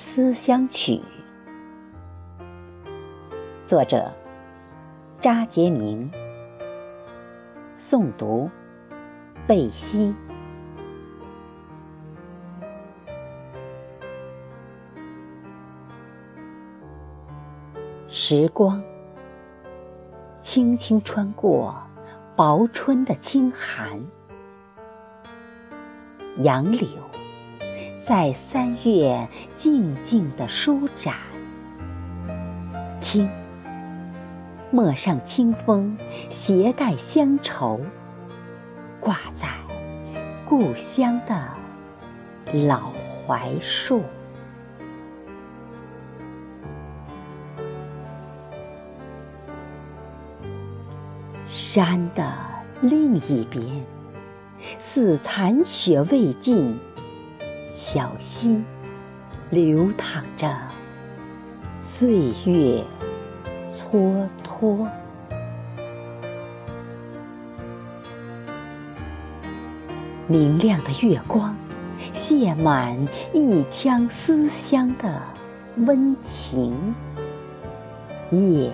思乡曲》，作者扎杰明，诵读贝西。时光轻轻穿过薄春的清寒，杨柳在三月静静的舒展。听，陌上清风携带乡愁，挂在故乡的老槐树。山的另一边，似残雪未尽，小溪流淌着岁月蹉跎。明亮的月光，泻满一腔思乡的温情。夜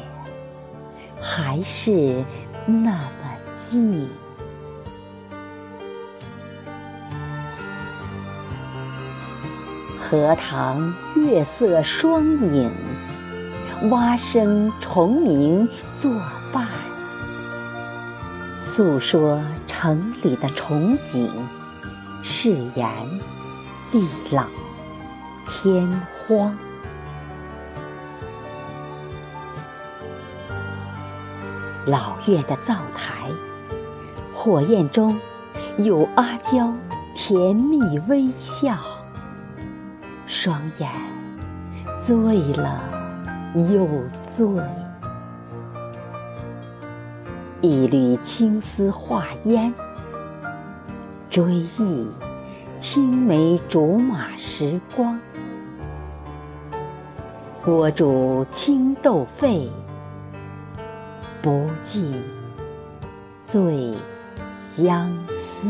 还是。那么静，荷塘月色双影，蛙声虫鸣作伴，诉说城里的憧憬，誓言地老天荒。老月的灶台，火焰中有阿娇甜蜜微笑，双眼醉了又醉。一缕青丝化烟，追忆青梅竹马时光，锅煮青豆沸。不尽醉相思。